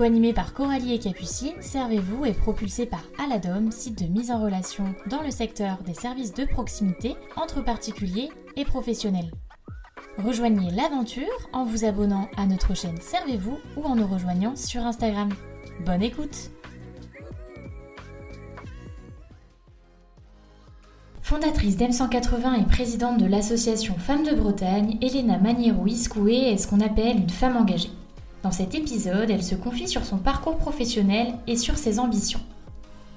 Co-animé par Coralie et Capucine, Servez-vous est propulsé par Aladom, site de mise en relation dans le secteur des services de proximité entre particuliers et professionnels. Rejoignez l'aventure en vous abonnant à notre chaîne Servez-vous ou en nous rejoignant sur Instagram. Bonne écoute Fondatrice d'M180 et présidente de l'association Femmes de Bretagne, Elena Maniero-Iscoué est ce qu'on appelle une femme engagée. Dans cet épisode, elle se confie sur son parcours professionnel et sur ses ambitions.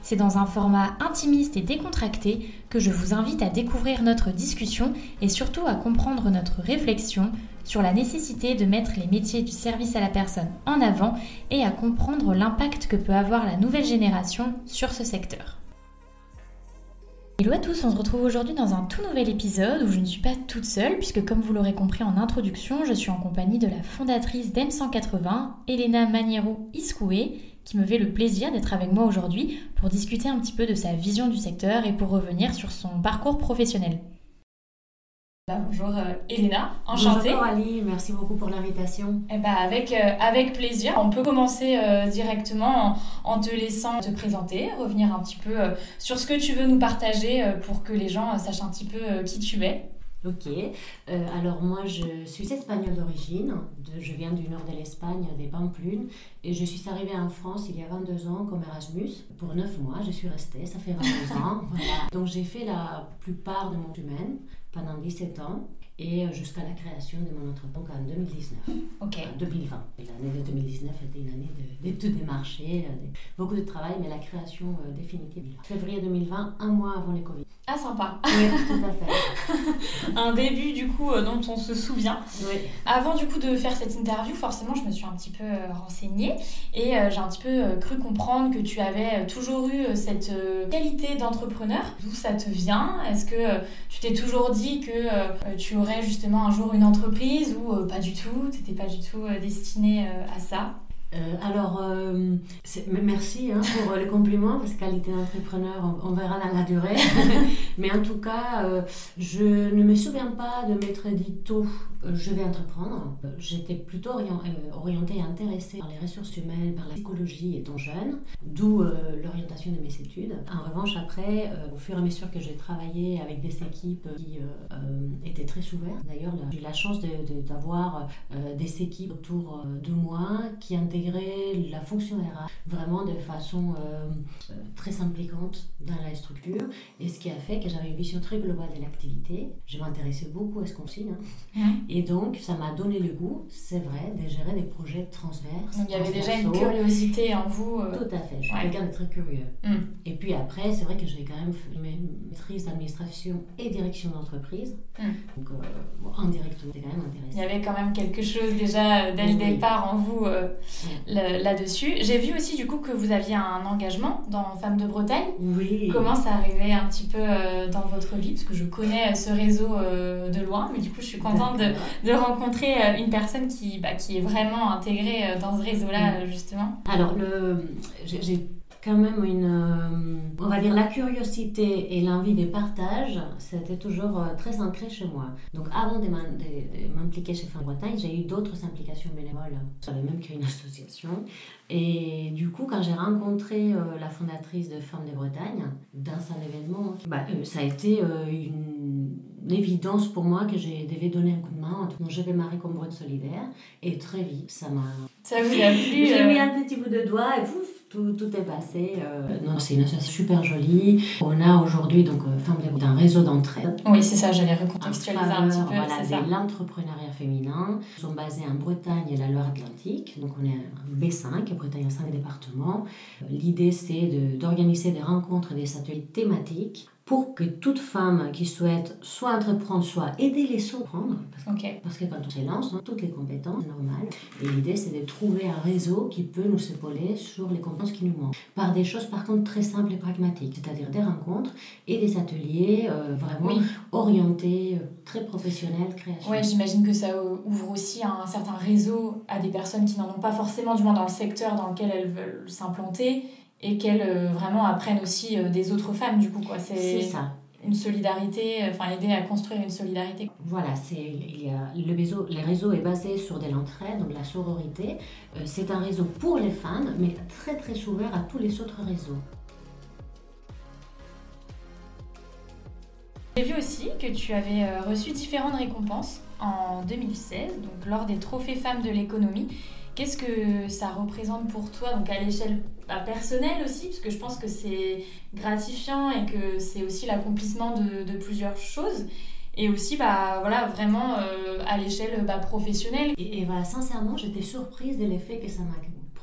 C'est dans un format intimiste et décontracté que je vous invite à découvrir notre discussion et surtout à comprendre notre réflexion sur la nécessité de mettre les métiers du service à la personne en avant et à comprendre l'impact que peut avoir la nouvelle génération sur ce secteur. Hello à tous, on se retrouve aujourd'hui dans un tout nouvel épisode où je ne suis pas toute seule puisque comme vous l'aurez compris en introduction, je suis en compagnie de la fondatrice d'M180, Elena Maniero Iscoué, qui me fait le plaisir d'être avec moi aujourd'hui pour discuter un petit peu de sa vision du secteur et pour revenir sur son parcours professionnel. Bonjour euh, Elena, enchantée. Bonjour Ali, merci beaucoup pour l'invitation. Eh ben, avec, euh, avec plaisir. On peut commencer euh, directement en, te laissant te présenter, revenir un petit peu sur ce que tu veux nous partager pour que les gens sachent un petit peu qui tu es. Ok, alors moi je suis espagnole d'origine, je viens du nord de l'Espagne, des Pamplunes, et je suis arrivée en France il y a 22 ans comme Erasmus. Pour 9 mois, je suis restée, ça fait 22 ans. Donc j'ai fait la plupart de mon humain pendant 17 ans et euh, jusqu'à la création de mon entreprise en 2019. Ok. 2020. L'année de 2019 était une année d'études des marchés, euh, beaucoup de travail, mais la création euh, définitive. Février 2020, un mois avant les Covid. Ah, sympa. Oui, tout à fait. un début, du coup, dont on se souvient. Oui. Avant, du coup, de faire cette interview, forcément, je me suis un petit peu renseignée et j'ai un petit peu cru comprendre que tu avais toujours eu cette qualité d'entrepreneur. D'où ça te vient? Est-ce que tu t'es toujours dit que tu justement un jour une entreprise ou euh, pas du tout Tu n'étais pas du tout euh, destiné euh, à ça alors, merci hein, pour le compliment, parce que qualité d'entrepreneur, on, verra dans la durée. Mais en tout cas, je ne me souviens pas de m'être dit tôt je vais entreprendre. J'étais plutôt euh, orientée et intéressée par les ressources humaines, par la psychologie étant jeune, d'où euh, l'orientation de mes études. En revanche, après, euh, au fur et à mesure que j'ai travaillé avec des équipes qui étaient très ouvertes, d'ailleurs, j'ai eu la chance d'avoir des équipes autour de moi qui intégraient la fonction RH vraiment de façon très impliquante dans la structure, et ce qui a fait que j'avais une vision très globale de l'activité. Je m'intéressais beaucoup à ce qu'on signe. Hein? Et donc, ça m'a donné le goût, c'est vrai, de gérer des projets transverses. Donc, il y avait déjà une curiosité en vous. Euh, Tout à fait, je suis quelqu'un de très curieux. Mm. Et puis après, c'est vrai que j'ai quand même fait maîtrise d'administration et direction d'entreprise. Mm. Donc, euh, indirectement, c'était quand même intéressant. Il y avait quand même quelque chose déjà euh, dès le départ en vous là-dessus. J'ai vu aussi du coup que vous aviez un engagement dans Femmes de Bretagne. Oui. Comment ça arrivait un petit peu dans votre vie? Parce que je connais ce réseau de loin, mais du coup, je suis contente de de rencontrer euh, une personne qui, bah, qui est vraiment intégrée euh, dans ce réseau-là, mm. justement Alors, j'ai quand même une, euh, on va dire la curiosité et l'envie de partage, c'était toujours très ancré chez moi. Donc avant de m'impliquer chez Femmes Bretagne, j'ai eu d'autres implications bénévoles. J'avais même créé une association. Et du coup, quand j'ai rencontré la fondatrice de Femmes de Bretagne, dans un événement, bah, ça a été une l'évidence pour moi que je devais donner un coup de main. Donc, je démarré comme brode solidaire et très vite, ça m'a. Ça vous a plu J'ai mis euh, un petit bout de doigt et pouf, tout, tout, est passé. Euh. non, c'est une association super jolie. On a aujourd'hui donc euh, un réseau d'entraide. Oui, c'est ça, j'allais recontextualiser un petit peu. Voilà, l'entrepreneuriat féminin. Nous sommes basés en Bretagne et la Loire-Atlantique. Donc on est un B5, Bretagne a 5 départements. L'idée c'est d'organiser des rencontres et des ateliers thématiques pour que toute femme qui souhaite soit entreprendre, soit aider les autres à prendre. Parce, que quand on se lance, on a toutes les compétences normales. Et l'idée, c'est de trouver un réseau qui peut nous épauler sur les compétences qui nous manquent. Par des choses, par contre, très simples et pragmatiques. C'est-à-dire des rencontres et des ateliers euh, vraiment Oui. orientés, euh, très professionnels, création. Ouais, j'imagine que ça euh, ouvre aussi un certain réseau à des personnes qui n'en ont pas forcément, du moins dans le secteur dans lequel elles veulent s'implanter, et qu'elles euh, vraiment apprennent aussi euh, des autres femmes, du coup. quoi. c'est ça. une solidarité, euh, enfin aider à construire une solidarité. Voilà, c'est il y a le réseau, le réseau est basé sur de l'entraide, donc la sororité. Euh, c'est un réseau pour les femmes, mais très très ouvert à tous les autres réseaux. J'ai vu aussi que tu avais reçu différentes récompenses en 2016, donc lors des trophées femmes de l'économie. Qu'est-ce que ça représente pour toi, donc à l'échelle bah, personnelle aussi, parce que je pense que c'est gratifiant et que c'est aussi l'accomplissement de, de plusieurs choses, et aussi bah voilà vraiment euh, à l'échelle bah, professionnelle. Et, et voilà, sincèrement, j'étais surprise de l'effet que ça m'a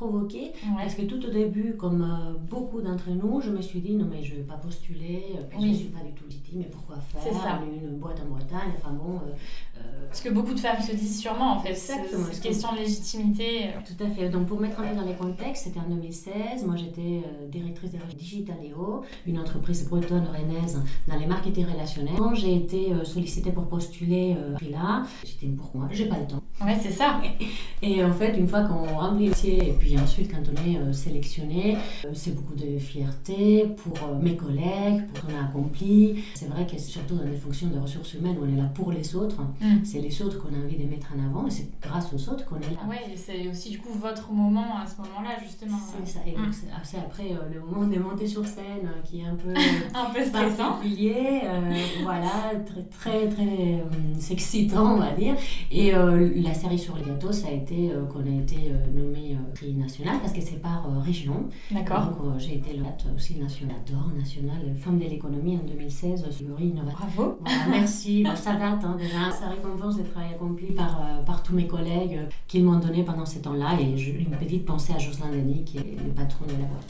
provoqué. Ouais. Parce que tout au début, comme euh, beaucoup d'entre nous, je me suis dit non mais je vais pas postuler, euh, puis Oui. je suis pas du tout légitime, mais pourquoi faire? Ça. Une boîte en Bretagne, enfin bon. euh, euh, Parce que beaucoup de femmes se disent sûrement en fait, Exactement. cette question de légitimité. Tout à fait. Donc, pour mettre un peu dans les contextes, c'était en 2016. Moi, j'étais directrice de Digitaléo, une entreprise bretonne rennaise dans les marketing relationnels. Quand j'ai été sollicitée pour postuler là, j'étais dit, pourquoi J'ai pas le temps. Ouais, c'est ça. Et en fait, une fois qu'on remplit le dossier, et puis ensuite, quand on est euh, sélectionné, euh, c'est beaucoup de fierté pour euh, mes collègues, pour ce qu'on a accompli. C'est vrai que surtout dans des fonctions de ressources humaines on est là pour les autres, Mm. c'est les autres qu'on a envie de mettre en avant et c'est grâce aux autres qu'on est là. Et c'est aussi du coup votre moment à ce moment-là justement. C'est ça. Et donc, Mm. c'est après le moment de monter sur scène qui est un peu Un peu stressant. particulier. euh, voilà, très, très, très euh, excitant, on va dire. Et euh, la série sur les gâteaux, ça a été qu'on a été nommé prix national parce que c'est par euh, région. D'accord. Donc, euh, j'ai été lauréate aussi nationale d'or national Femme de l'économie en 2016 sur le innovation. Bravo. Voilà, merci. Ça date hein, déjà. Ça récompense le travail accompli par, euh, par tous mes collègues euh, qui m'ont donné pendant ces temps-là. Et je- une petite pensée à Jocelyn Denis, qui est le patron de la boîte.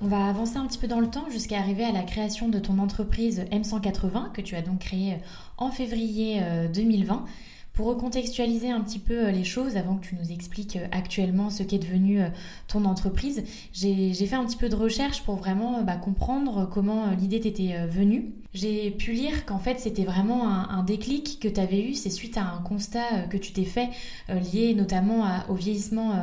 On va avancer un petit peu dans le temps jusqu'à arriver à la création de ton entreprise M180 que tu as donc créée en février euh, 2020. Pour recontextualiser un petit peu euh, les choses, avant que tu nous expliques euh, actuellement ce qu'est devenu euh, ton entreprise, j'ai fait un petit peu de recherche pour vraiment bah, comprendre comment l'idée t'était venue. J'ai pu lire qu'en fait c'était vraiment un, déclic que tu avais eu, c'est suite à un constat que tu t'es fait lié notamment au vieillissement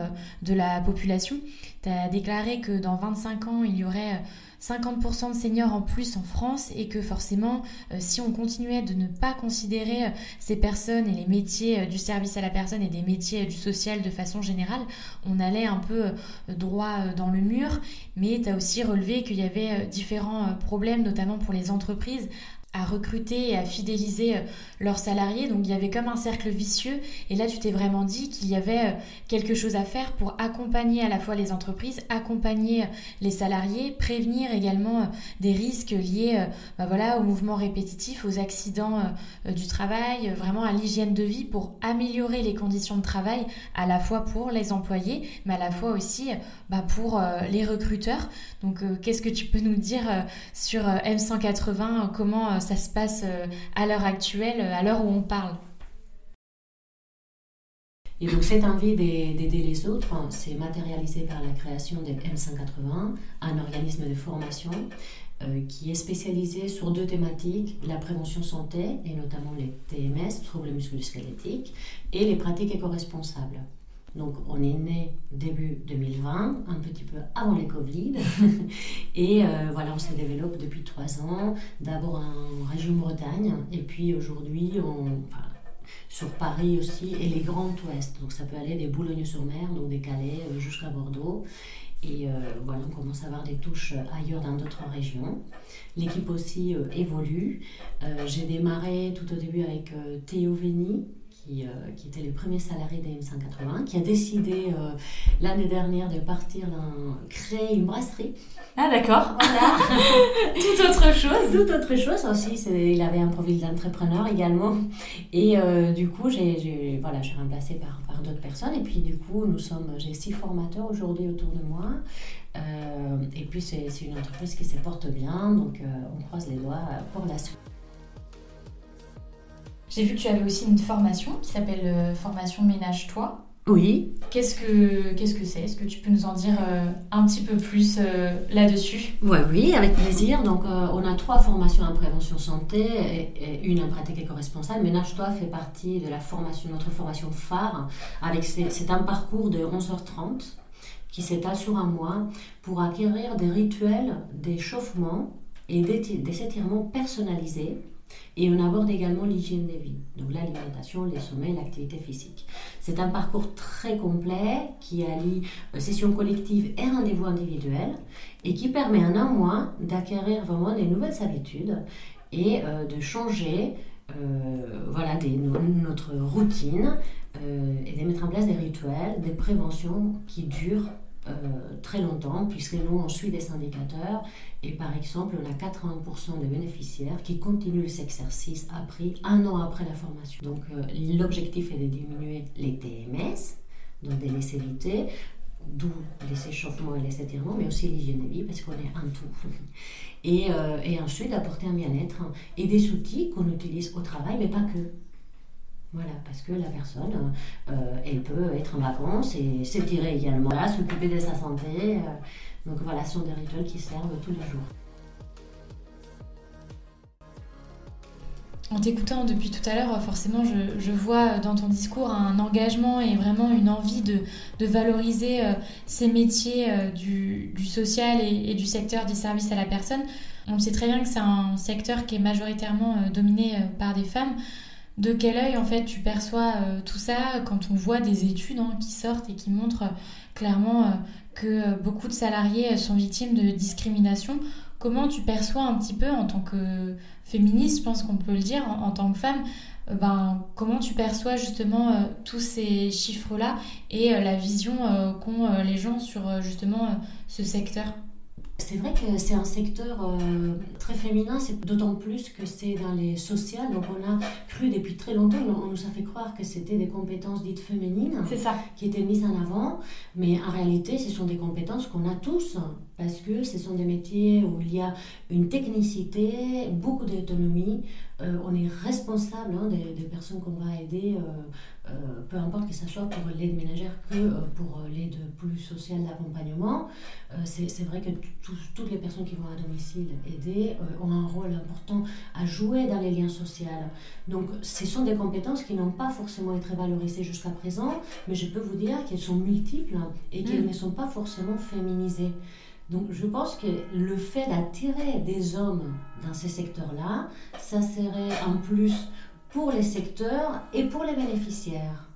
de la population. Tu as déclaré que dans 25 ans, il y aurait 50% de seniors en plus en France et que forcément, euh, si on continuait de ne pas considérer euh, ces personnes et les métiers euh, du service à la personne et des métiers du social de façon générale, on allait un peu droit dans le mur. Mais tu as aussi relevé qu'il y avait différents problèmes, notamment pour les entreprises à recruter et à fidéliser euh, leurs salariés. Donc il y avait comme un cercle vicieux. Et là, tu t'es vraiment dit qu'il y avait euh, quelque chose à faire pour accompagner à la fois les entreprises, accompagner euh, les salariés, prévenir également des risques liés bah voilà, aux mouvements répétitifs, aux accidents du travail, vraiment à l'hygiène de vie pour améliorer les conditions de travail à la fois pour les employés, mais à la fois aussi bah, pour les recruteurs. Donc qu'est-ce que tu peux nous dire sur euh, M180, euh, comment ça se passe euh, à l'heure actuelle, euh, à l'heure où on parle Et donc cette envie d'ai- d'aider les autres hein, s'est matérialisée par la création de M180, un organisme de formation euh, qui est spécialisé sur deux thématiques, la prévention santé et notamment les TMS, troubles musculo-squelettiques, et les pratiques éco-responsables. Donc on est né début 2020, un petit peu avant les Covid, et euh, voilà, on se développe depuis trois ans, d'abord en région Bretagne, et puis aujourd'hui, on, enfin, sur Paris aussi et les Grands Ouest. Donc ça peut aller des Boulogne-sur-Mer, donc des Calais euh, jusqu'à Bordeaux. Et euh, voilà, on commence à avoir des touches ailleurs dans d'autres régions. L'équipe aussi euh, évolue. Euh, J'ai démarré tout au début avec Théo Vény, qui, euh, qui était le premier salarié d'AM180, qui a décidé euh, l'année dernière de partir créer une brasserie. Ah d'accord, Voilà. tout autre chose. Toute autre chose aussi, il avait un profil d'entrepreneur également. Et euh, du coup, j'ai voilà, remplacé par, par d'autres personnes. Et puis du coup, nous sommes, j'ai six formateurs aujourd'hui autour de moi. Euh, et puis c'est une entreprise qui se porte bien, donc on croise les doigts pour la suite. J'ai vu que tu avais aussi une formation qui s'appelle Formation Ménage Toi. Oui. Qu'est-ce que qu'est-ce que c'est? Est-ce que tu peux nous en dire euh, un petit peu plus euh, là-dessus? Ouais, Oui, avec plaisir. Donc, euh, on a trois formations en prévention santé et, une en pratique éco-responsable. Ménage-toi fait partie de la formation, notre formation phare. Avec c'est un parcours de 11h30 qui s'étale sur un mois pour acquérir des rituels d'échauffement et des étirements personnalisés et on aborde également l'hygiène des vie, donc l'alimentation, les sommeils, l'activité physique. C'est un parcours très complet qui allie euh, session collective et rendez-vous individuel et qui permet en un mois d'acquérir vraiment des nouvelles habitudes et euh, de changer euh, voilà, des, notre routine et de mettre en place des rituels, des préventions qui durent euh, très longtemps, puisque nous, on suit des indicateurs. Et par exemple, on a 80% des bénéficiaires qui continuent cet exercice appris un an après la formation. Donc, euh, l'objectif est de diminuer les TMS, donc des lessivités, d'où les échauffements et les étirements, mais aussi l'hygiène de vie, parce qu'on est un tout. Et, euh, et ensuite, apporter un bien-être et des outils qu'on utilise au travail, mais pas que. Voilà, parce que la personne, euh, elle peut être en vacances et s'étirer également, s'occuper de sa santé. Euh. donc voilà, ce sont des rituels qui servent tous les jours. En t'écoutant depuis tout à l'heure, forcément, je, vois dans ton discours un engagement et vraiment une envie de, valoriser euh, ces métiers du, social et, du secteur du service à la personne. On sait très bien que c'est un secteur qui est majoritairement dominé par des femmes de quel œil en fait tu perçois euh, tout ça quand on voit des études hein, qui sortent et qui montrent euh, clairement euh, que beaucoup de salariés sont victimes de discrimination. Comment tu perçois un petit peu en tant que féministe, je pense qu'on peut le dire, en, tant que femme, ben, comment tu perçois justement tous ces chiffres-là et la vision qu'ont les gens sur justement ce secteur? C'est vrai que c'est un secteur euh, très féminin, c'est d'autant plus que c'est dans les sociales. Donc on a cru depuis très longtemps, on nous a fait croire que c'était des compétences dites féminines ça. qui étaient mises en avant, mais en réalité ce sont des compétences qu'on a tous parce que ce sont des métiers où il y a une technicité, beaucoup d'autonomie. Euh, on est responsable hein, des, personnes qu'on va aider, euh, euh, peu importe que ce soit pour l'aide ménagère que pour l'aide plus sociale d'accompagnement. c'est vrai que toutes les personnes qui vont à domicile aider ont un rôle important à jouer dans les liens sociaux. Donc ce sont des compétences qui n'ont pas forcément été valorisées jusqu'à présent, mais je peux vous dire qu'elles sont multiples et qu'elles mm. ne sont pas forcément féminisées. Donc je pense que le fait d'attirer des hommes dans ces secteurs-là, ça serait un plus pour les secteurs et pour les bénéficiaires.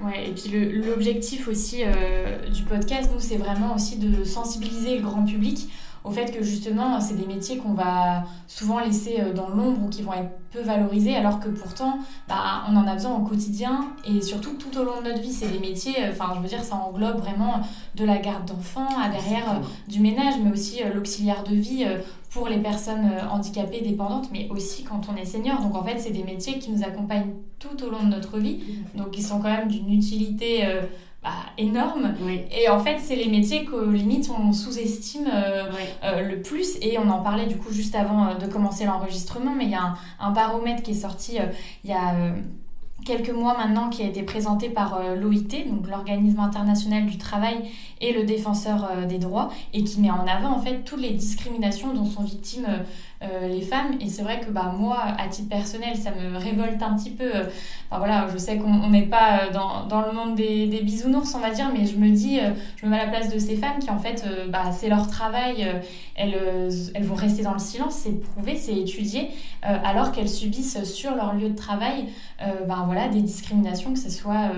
Ouais, et puis l'objectif aussi euh, du podcast, nous, c'est vraiment aussi de sensibiliser le grand public au fait que justement, c'est des métiers qu'on va souvent laisser euh, dans l'ombre ou qui vont être peu valorisés, alors que pourtant, bah, on en a besoin au quotidien et surtout tout au long de notre vie. C'est des métiers, euh, enfin, je veux dire, ça englobe vraiment de la garde d'enfants à derrière euh, du ménage, mais aussi l'auxiliaire de vie pour les personnes handicapées, dépendantes, mais aussi quand on est senior. Donc en fait, c'est des métiers qui nous accompagnent tout au long de notre vie, donc qui sont quand même d'une utilité bah, énorme. Et en fait, c'est les métiers que limite on sous-estime euh, euh, le plus. Et on en parlait du coup juste avant euh, de commencer l'enregistrement, mais il y a un, un, baromètre qui est sorti il y a quelques mois maintenant qui a été présenté par l'OIT, donc l'Organisme international du travail et le défenseur des droits, et qui met en avant en fait toutes les discriminations dont sont victimes euh, les femmes. Et c'est vrai que bah, moi, à titre personnel, ça me révolte un petit peu. Enfin, voilà, je sais qu'on n'est pas euh, dans, le monde des, bisounours, on va dire, mais je me dis, euh, je me mets à la place de ces femmes qui, en fait, bah, c'est leur travail, elles, vont rester dans le silence, c'est prouvé, c'est étudié, alors qu'elles subissent sur leur lieu de travail bah, voilà, des discriminations, que ce soit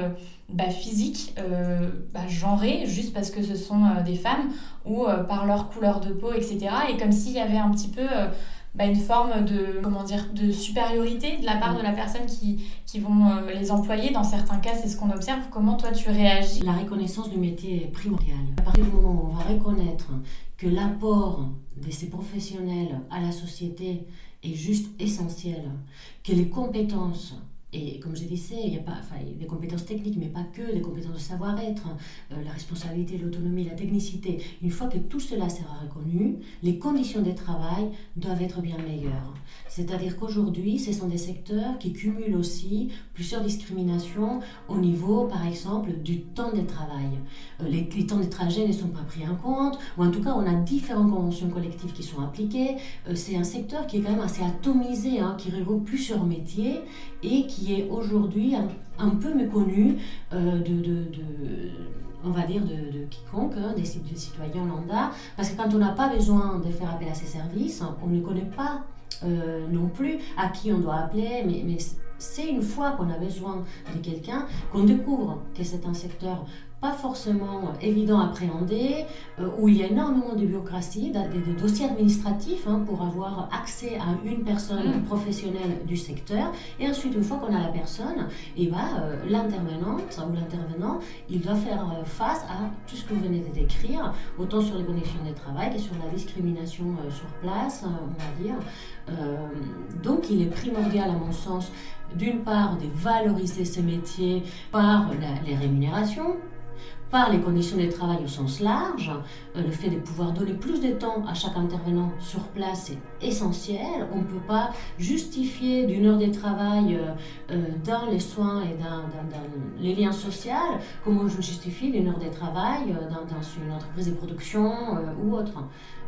bah, physique, euh, bah, genrée, juste parce que ce sont des femmes, ou euh, par leur couleur de peau, etc. Et comme s'il y avait un petit peu euh, bah, une forme de, comment dire, de supériorité de la part de la personne qui, qui vont les employer. Dans certains cas, c'est ce qu'on observe. Comment toi, tu réagis? La reconnaissance du métier est primordiale. À partir du moment où on va reconnaître que l'apport de ces professionnels à la société est juste essentiel, que les compétences Et comme je disais, il y a pas, enfin, des compétences techniques, mais pas que, des compétences de savoir-être, euh, la responsabilité, l'autonomie, la technicité. Une fois que tout cela sera reconnu, les conditions de travail doivent être bien meilleures. C'est-à-dire qu'aujourd'hui, ce sont des secteurs qui cumulent aussi plusieurs discriminations au niveau, par exemple, du temps de travail. Euh, les, les, temps de trajet ne sont pas pris en compte, ou en tout cas, on a différentes conventions collectives qui sont appliquées. Euh, c'est un secteur qui est quand même assez atomisé, hein, qui regroupe plusieurs métiers et qui est aujourd'hui un, peu méconnu euh, de, de, on va dire, de, quiconque, hein, des, citoyens lambda, parce que quand on n'a pas besoin de faire appel à ces services, on ne connaît pas euh, non plus à qui on doit appeler, mais, mais c'est une fois qu'on a besoin de quelqu'un qu'on découvre que c'est un secteur pas forcément évident à appréhender, euh, où il y a énormément de bureaucratie, de, dossiers administratifs hein, pour avoir accès à une personne mm. professionnelle du secteur. Et ensuite, une fois qu'on a la personne, et eh ben, euh, l'intervenante ou l'intervenant, il doit faire euh, face à tout ce que vous venez de décrire, autant sur les conditions de travail que sur la discrimination sur place, on va dire. donc, il est primordial, à mon sens, d'une part, de valoriser ces métiers par les rémunérations, par les conditions de travail au sens large. Euh, le fait de pouvoir donner plus de temps à chaque intervenant sur place est essentiel. On ne peut pas justifier d'une heure de travail euh, euh, dans les soins et dans, les liens sociaux comme je justifie d'une heure de travail dans, une entreprise de production ou autre.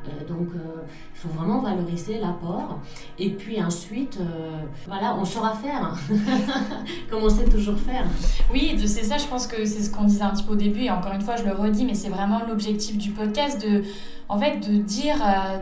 Euh, donc, euh, il faut vraiment valoriser l'apport. Et puis ensuite, euh, voilà, on saura faire, comme on sait toujours faire. Oui, c'est ça, je pense que c'est ce qu'on disait un petit peu au début, et encore une fois, je le redis, mais c'est vraiment l'objectif du podcast de en fait, de dire à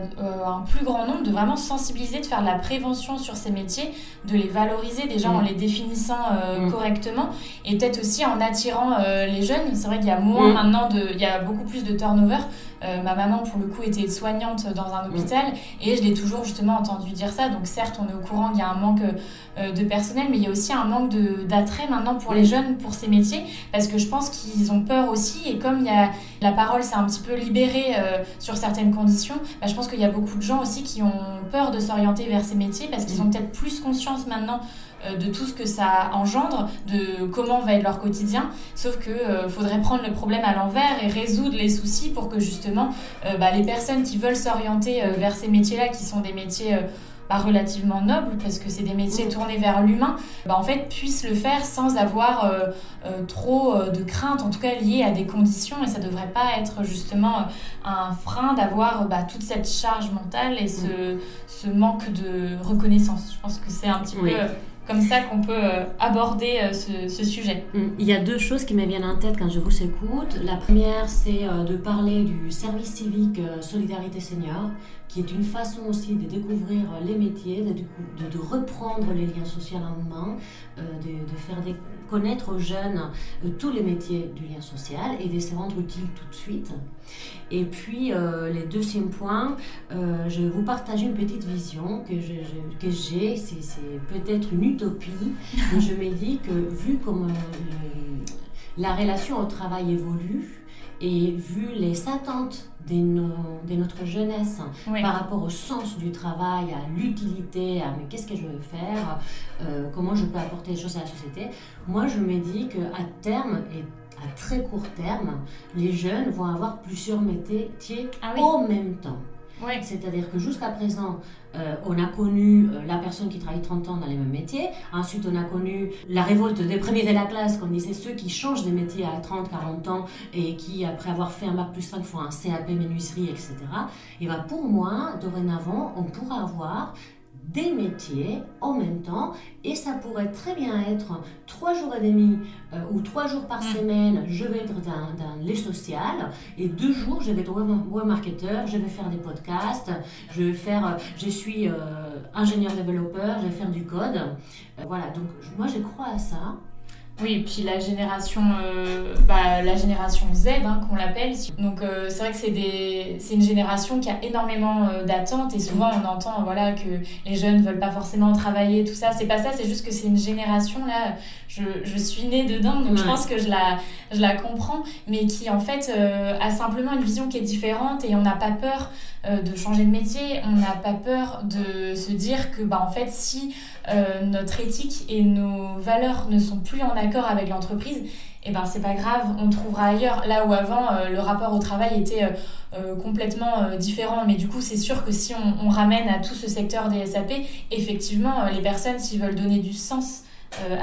un plus grand nombre, de vraiment sensibiliser, de faire de la prévention sur ces métiers, de les valoriser déjà en mm. les définissant mm. correctement et peut-être aussi en attirant les jeunes. C'est vrai qu'il y a moins mm. maintenant, de, il y a beaucoup plus de turnover. Euh, ma maman, pour le coup, était soignante dans un hôpital et je l'ai toujours justement entendu dire ça. Donc, certes, on est au courant qu'il y a un manque euh, de personnel, mais il y a aussi un manque d'attrait maintenant pour les jeunes pour ces métiers parce que je pense qu'ils ont peur aussi. Et comme il y a, la parole s'est un petit peu libérée euh, sur certaines conditions, bah, je pense qu'il y a beaucoup de gens aussi qui ont peur de s'orienter vers ces métiers parce qu'ils ont peut-être plus conscience maintenant de tout ce que ça engendre, de comment va être leur quotidien. Sauf que euh, faudrait prendre le problème à l'envers et résoudre les soucis pour que justement euh, bah, les personnes qui veulent s'orienter vers ces métiers-là, qui sont des métiers bah, relativement nobles, parce que c'est des métiers tournés vers l'humain, bah, en fait puissent le faire sans avoir trop de craintes, en tout cas liées à des conditions. Et ça devrait pas être justement un frein d'avoir toute cette charge mentale et ce, ce, manque de reconnaissance. Je pense que c'est un petit peu comme ça qu'on peut euh, aborder euh, ce, sujet. Mm. Il y a deux choses qui me viennent en tête quand je vous écoute. La première, c'est euh, de parler du service civique Solidarité Senior, qui est une façon aussi de découvrir les métiers, de, reprendre les liens sociaux en main, de, faire connaître aux jeunes tous les métiers du lien social et de se rendre utile tout de suite. Et puis, euh, le deuxième point, euh, je vais vous partager une petite vision que j'ai. c'est peut-être une utopie, mais je me dis que vu comme euh, la relation au travail évolue, et vu les attentes de, de notre jeunesse par rapport au sens du travail, à l'utilité, à mais qu'est-ce que je veux faire, comment je peux apporter des choses à la société, moi je me dis qu'à terme, et à très court terme, les jeunes vont avoir plusieurs métiers ah en même temps. C'est-à-dire que jusqu'à présent, euh, on a connu euh, la personne qui travaille 30 ans dans les mêmes métiers. Ensuite, on a connu la révolte des premiers de la classe, comme disait ceux qui changent de métier à 30, 40 ans et qui, après avoir fait un bac plus 5, font un CAP menuiserie, etc. Et bien, pour moi, dorénavant, on pourra avoir des métiers en même temps et ça pourrait très bien être trois jours et demi euh, ou trois jours par mm. semaine je vais être dans, dans, les sociales et deux jours je vais être web, marketeur je vais faire des podcasts je vais faire euh, je suis euh, ingénieur développeur je vais faire du code voilà donc moi je crois à ça Oui, et puis la génération, euh, bah, la génération Z, hein, qu'on l'appelle. Donc euh, c'est vrai que c'est des, c'est une génération qui a énormément euh, d'attentes et souvent on entend voilà que les jeunes veulent pas forcément travailler, tout ça. C'est pas ça, c'est juste que c'est une génération là. Je, je suis née dedans, donc je pense que je la, je la comprends, mais qui en fait a simplement une vision qui est différente et on n'a pas peur de changer de métier, on n'a pas peur de se dire que bah en fait si notre éthique et nos valeurs ne sont plus en accord avec l'entreprise, et eh ben c'est pas grave, on trouvera ailleurs. Là où avant euh, le rapport au travail était euh, euh, complètement différent, mais du coup c'est sûr que si on, on, ramène à tout ce secteur des SAP, effectivement les personnes s'ils veulent donner du sens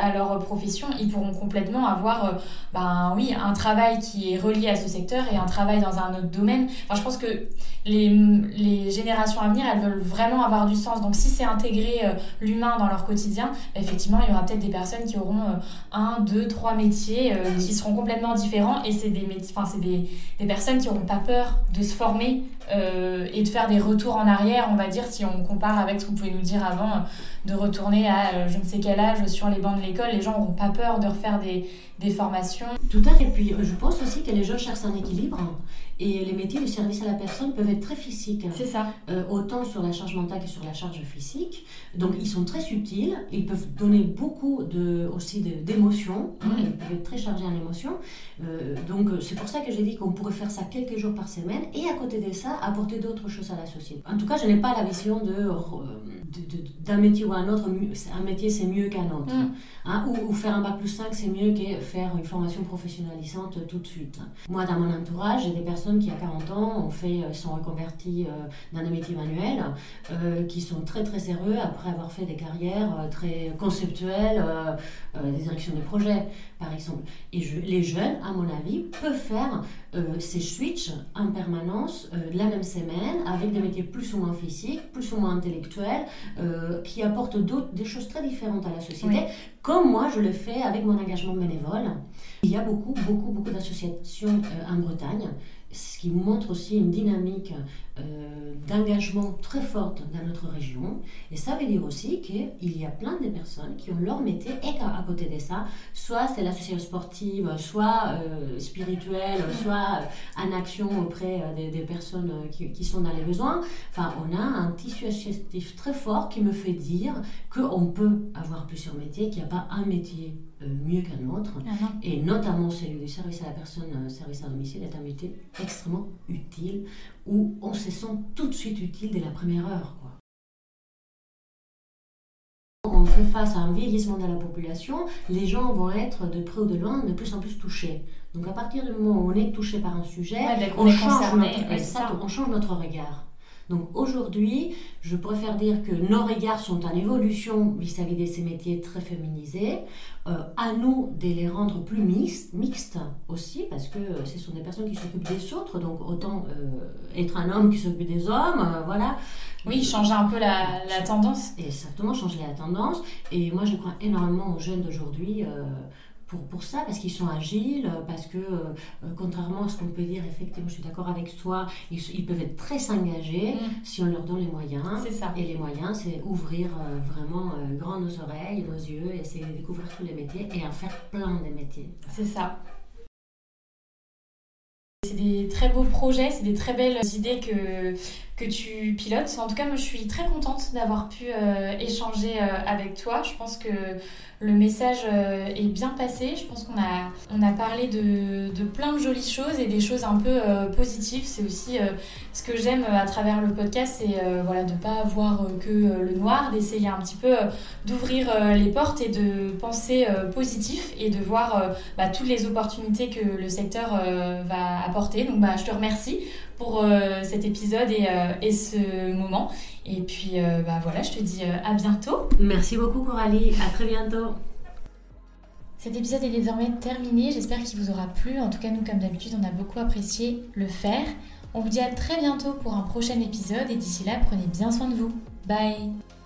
à leur profession, ils pourront complètement avoir ben, oui, un travail qui est relié à ce secteur et un travail dans un autre domaine. Enfin, je pense que les, les, générations à venir, elles veulent vraiment avoir du sens. Donc si c'est intégrer euh, l'humain dans leur quotidien, effectivement, il y aura peut-être des personnes qui auront euh, un, deux, trois métiers euh, qui seront complètement différents. Et c'est des, enfin, c'est des, des, personnes qui n'auront pas peur de se former et de faire des retours en arrière, on va dire, si on compare avec ce que vous pouvez nous dire avant, de retourner à je ne sais quel âge sur les bancs de l'école. Les gens n'auront pas peur de refaire des, des formations. Tout à fait. Et puis je pense aussi que les jeunes cherchent un équilibre. Et les métiers du service à la personne peuvent être très physiques. C'est ça. Euh, autant sur la charge mentale que sur la charge physique. Donc ils sont très subtils. Ils peuvent donner beaucoup de, aussi d'émotions. Hein, ils peuvent être très chargés en émotions. Euh, donc c'est pour ça que j'ai dit qu'on pourrait faire ça quelques jours par semaine. Et à côté de ça, apporter d'autres choses à la société. En tout cas, je n'ai pas la vision de, euh, d'un métier ou un autre. Un métier, c'est mieux qu'un autre. Mm. Hein, ou, ou, faire un bac plus 5, c'est mieux que faire une formation professionnalisante tout de suite. Moi, dans mon entourage, j'ai des personnes qui, à 40 ans, ont fait, euh, sont reconvertis euh, dans un métier manuel, euh, qui sont très très sérieux après avoir fait des carrières très conceptuelles, des directions de projet, par exemple. Et les jeunes, à mon avis, peuvent faire ces switches en permanence la même semaine avec des métiers plus ou moins physiques, plus ou moins intellectuels, qui apportent des choses très différentes à la société, comme moi je le fais avec mon engagement bénévole. Il y a beaucoup, beaucoup, beaucoup d'associations en Bretagne ce qui montre aussi une dynamique euh, d'engagement très forte dans notre région. Et ça veut dire aussi qu'il y a plein de personnes qui ont leur métier et à, côté de ça, soit c'est l'association sportive, soit euh, spirituelle, soit euh, en action auprès des, des, personnes qui, qui, sont dans les besoins. Enfin, on a un tissu associatif très fort qui me fait dire qu'on peut avoir plusieurs métiers, qu'il n'y a pas un métier mieux qu'un autre. Ah et notamment celui du service à la personne, service à domicile, est un métier extrêmement utile où on se sent tout de suite utile dès la première heure. Quoi. On fait face à un vieillissement de la population, les gens vont être de près ou de loin de plus en plus touchés. Donc à partir du moment où on est touché par un sujet, on, change notre, on change notre regard. Donc aujourd'hui, je préfère dire que nos regards sont en évolution vis-à-vis de ces métiers très féminisés. Euh, à nous de les rendre plus mixtes, mixtes aussi, parce que euh, ce sont des personnes qui s'occupent des autres, donc autant euh, être un homme qui s'occupe des hommes, voilà. Oui, changer un peu la, la, tendance. Exactement, changer la tendance. Et moi, je crois énormément aux jeunes d'aujourd'hui pour, pour ça, parce qu'ils sont agiles, parce que, euh, euh, contrairement à ce qu'on peut dire, effectivement, je suis d'accord avec toi, ils, ils, peuvent être très s'engager mm. si on leur donne les moyens. C'est ça. Et les moyens, c'est ouvrir euh, vraiment grand nos oreilles, nos yeux, essayer de découvrir tous les métiers et en faire plein de métiers. C'est ça. C'est des très beaux projets, c'est des très belles idées que, que tu pilotes. En tout cas, moi, je suis très contente d'avoir pu échanger avec toi. Je pense que le message euh, est bien passé. Je pense qu'on a, on a parlé de, de, plein de jolies choses et des choses un peu euh, positives. C'est aussi euh, ce que j'aime à travers le podcast, c'est voilà, de ne pas avoir que le noir, d'essayer un petit peu d'ouvrir les portes et de penser positif et de voir bah, toutes les opportunités que le secteur va apporter. Donc bah, je te remercie pour cet épisode et, et ce moment. Et puis, euh, bah voilà, je te dis euh, à bientôt. Merci beaucoup, Coralie. À très bientôt. Cet épisode est désormais terminé. J'espère qu'il vous aura plu. En tout cas, nous, comme d'habitude, on a beaucoup apprécié le faire. On vous dit à très bientôt pour un prochain épisode et d'ici là, prenez bien soin de vous. Bye